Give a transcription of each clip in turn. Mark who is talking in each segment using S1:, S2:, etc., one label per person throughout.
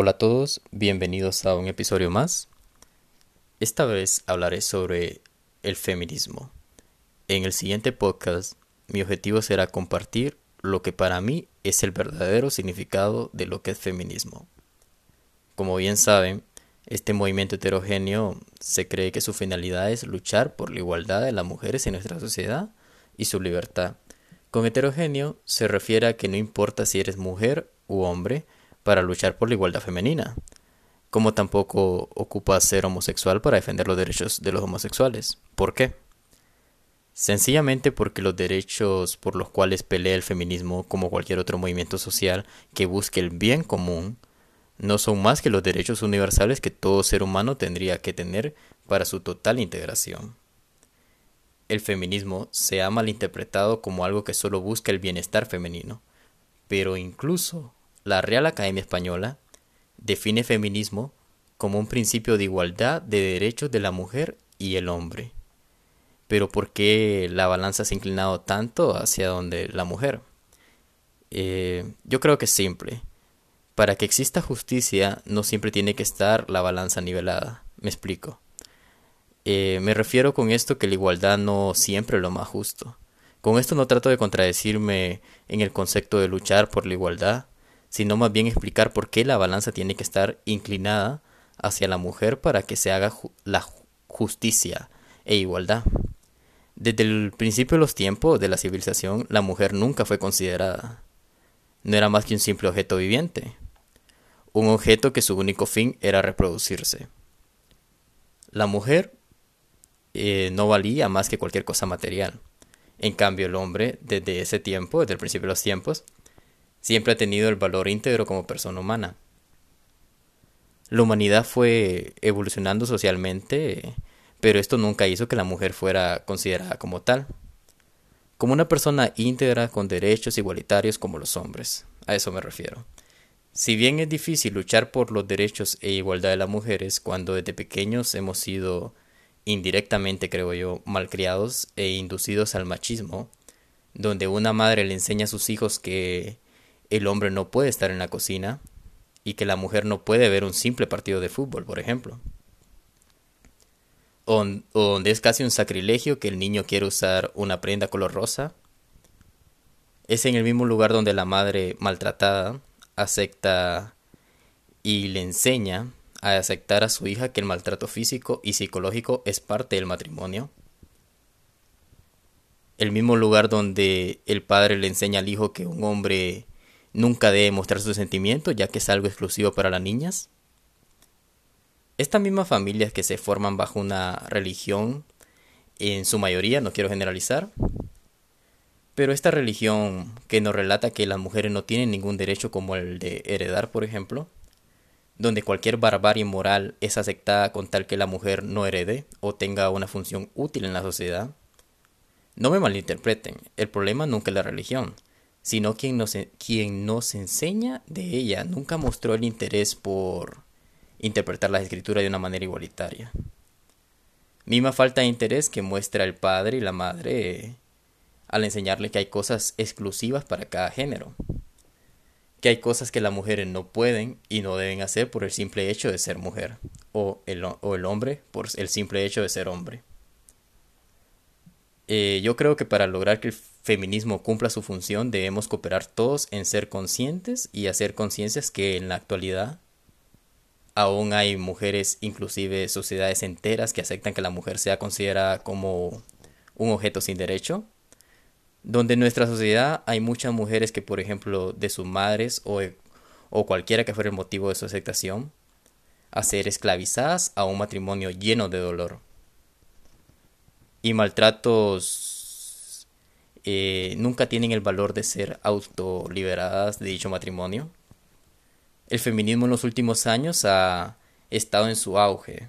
S1: Hola a todos, bienvenidos a un episodio más. Esta vez hablaré sobre el feminismo. En el siguiente podcast, mi objetivo será compartir lo que para mí es el verdadero significado de lo que es feminismo. Como bien saben, este movimiento heterogéneo se cree que su finalidad es luchar por la igualdad de las mujeres en nuestra sociedad y su libertad. Con heterogéneo se refiere a que no importa si eres mujer u hombre, para luchar por la igualdad femenina, como tampoco ocupa ser homosexual para defender los derechos de los homosexuales. ¿Por qué? Sencillamente porque los derechos por los cuales pelea el feminismo, como cualquier otro movimiento social que busque el bien común, no son más que los derechos universales que todo ser humano tendría que tener para su total integración. El feminismo se ha malinterpretado como algo que solo busca el bienestar femenino, pero incluso la Real Academia Española define feminismo como un principio de igualdad de derechos de la mujer y el hombre. Pero ¿por qué la balanza se ha inclinado tanto hacia donde la mujer? Eh, yo creo que es simple. Para que exista justicia no siempre tiene que estar la balanza nivelada. Me explico. Eh, me refiero con esto que la igualdad no siempre es lo más justo. Con esto no trato de contradecirme en el concepto de luchar por la igualdad, sino más bien explicar por qué la balanza tiene que estar inclinada hacia la mujer para que se haga la justicia e igualdad. Desde el principio de los tiempos de la civilización, la mujer nunca fue considerada. No era más que un simple objeto viviente, un objeto que su único fin era reproducirse. La mujer eh, no valía más que cualquier cosa material. En cambio, el hombre, desde ese tiempo, desde el principio de los tiempos, siempre ha tenido el valor íntegro como persona humana. La humanidad fue evolucionando socialmente, pero esto nunca hizo que la mujer fuera considerada como tal, como una persona íntegra con derechos igualitarios como los hombres. A eso me refiero. Si bien es difícil luchar por los derechos e igualdad de las mujeres cuando desde pequeños hemos sido indirectamente, creo yo, malcriados e inducidos al machismo, donde una madre le enseña a sus hijos que el hombre no puede estar en la cocina y que la mujer no puede ver un simple partido de fútbol, por ejemplo. O, donde es casi un sacrilegio que el niño quiere usar una prenda color rosa. Es en el mismo lugar donde la madre maltratada acepta y le enseña a aceptar a su hija que el maltrato físico y psicológico es parte del matrimonio. El mismo lugar donde el padre le enseña al hijo que un hombre nunca debe mostrar sus sentimientos ya que es algo exclusivo para las niñas. Estas mismas familias que se forman bajo una religión, en su mayoría, no quiero generalizar, pero esta religión que nos relata que las mujeres no tienen ningún derecho como el de heredar, por ejemplo, donde cualquier barbarie moral es aceptada con tal que la mujer no herede o tenga una función útil en la sociedad. No me malinterpreten, el problema nunca es la religión, sino quien nos, quien nos enseña de ella nunca mostró el interés por interpretar las escrituras de una manera igualitaria. Misma falta de interés que muestra el padre y la madre al enseñarle que hay cosas exclusivas para cada género, que hay cosas que las mujeres no pueden y no deben hacer por el simple hecho de ser mujer, o el, o el hombre por el simple hecho de ser hombre. Eh, yo creo que para lograr que el feminismo cumpla su función debemos cooperar todos en ser conscientes y hacer conciencias que en la actualidad aún hay mujeres, inclusive sociedades enteras que aceptan que la mujer sea considerada como un objeto sin derecho, donde en nuestra sociedad hay muchas mujeres que, por ejemplo, de sus madres o, o cualquiera que fuera el motivo de su aceptación, a ser esclavizadas a un matrimonio lleno de dolor y maltratos eh, nunca tienen el valor de ser autoliberadas de dicho matrimonio. El feminismo en los últimos años ha estado en su auge,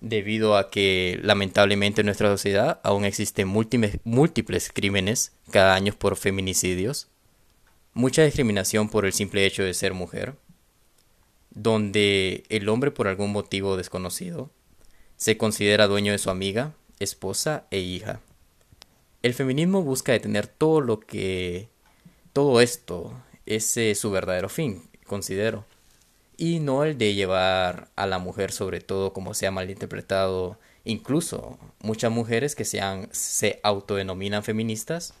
S1: debido a que lamentablemente en nuestra sociedad aún existen múltiples, múltiples crímenes cada año por feminicidios, mucha discriminación por el simple hecho de ser mujer, donde el hombre por algún motivo desconocido se considera dueño de su amiga esposa e hija. El feminismo busca detener todo lo que... todo esto. Ese es su verdadero fin, considero. y no el de llevar a la mujer sobre todo como se ha malinterpretado incluso muchas mujeres que se, se autodenominan feministas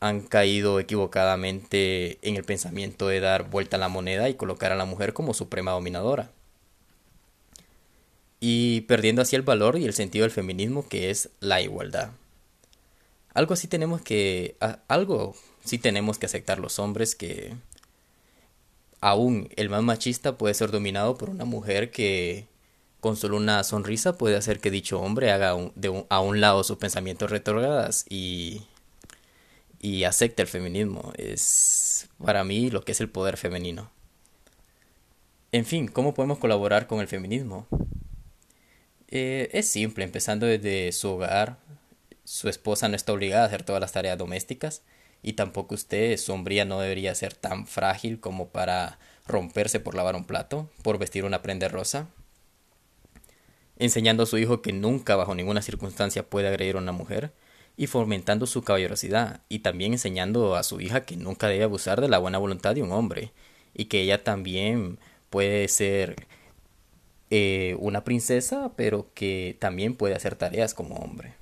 S1: han caído equivocadamente en el pensamiento de dar vuelta a la moneda y colocar a la mujer como suprema dominadora. Y perdiendo así el valor y el sentido del feminismo que es la igualdad. Algo así tenemos que algo sí tenemos que aceptar los hombres que aún el más machista puede ser dominado por una mujer que con solo una sonrisa puede hacer que dicho hombre haga de a un lado sus pensamientos retrógradas y, y acepte el feminismo. Es para mí lo que es el poder femenino. En fin, ¿cómo podemos colaborar con el feminismo? Eh, es simple, empezando desde su hogar. Su esposa no está obligada a hacer todas las tareas domésticas y tampoco usted, sombría, no debería ser tan frágil como para romperse por lavar un plato, por vestir una prenda rosa. Enseñando a su hijo que nunca bajo ninguna circunstancia puede agredir a una mujer y fomentando su caballerosidad y también enseñando a su hija que nunca debe abusar de la buena voluntad de un hombre y que ella también puede ser eh, una princesa pero que también puede hacer tareas como hombre.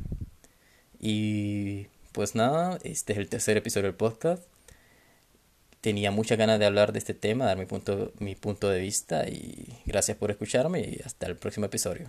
S1: Y pues nada, este es el tercer episodio del podcast. Tenía muchas ganas de hablar de este tema, dar mi punto, mi punto de vista y gracias por escucharme y hasta el próximo episodio.